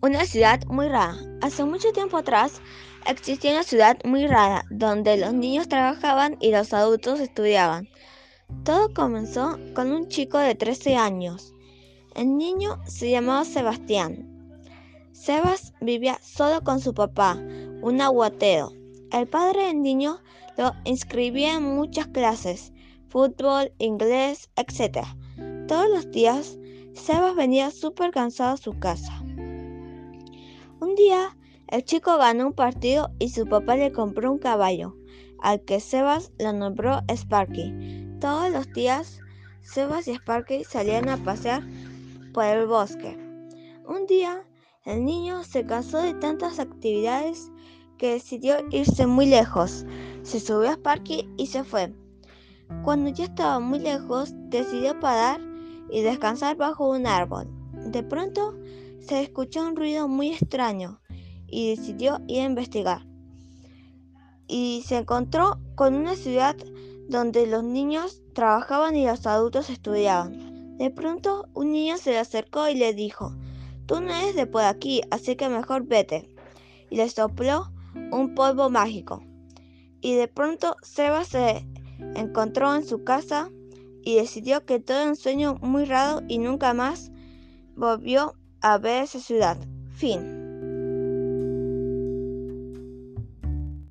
Una ciudad muy rara. Hace mucho tiempo atrás existía una ciudad muy rara donde los niños trabajaban y los adultos estudiaban. Todo comenzó con un chico de 13 años. El niño se llamaba Sebastián. Sebas vivía solo con su papá, un aguatero. El padre del niño lo inscribía en muchas clases, fútbol, inglés, etc. Todos los días, Sebas venía súper cansado a su casa. Un día, el chico ganó un partido y su papá le compró un caballo, al que Sebas lo nombró Sparky. Todos los días, Sebas y Sparky salían a pasear por el bosque. Un día, el niño se cansó de tantas actividades que decidió irse muy lejos. Se subió a Sparky y se fue. Cuando ya estaba muy lejos, decidió parar y descansar bajo un árbol. De pronto, se escuchó un ruido muy extraño y decidió ir a investigar. Y se encontró con una ciudad donde los niños trabajaban y los adultos estudiaban. De pronto un niño se le acercó y le dijo, tú no eres de por aquí, así que mejor vete. Y le sopló un polvo mágico. Y de pronto Seba se encontró en su casa y decidió que todo era un sueño muy raro y nunca más volvió a ver ciudad. Fin.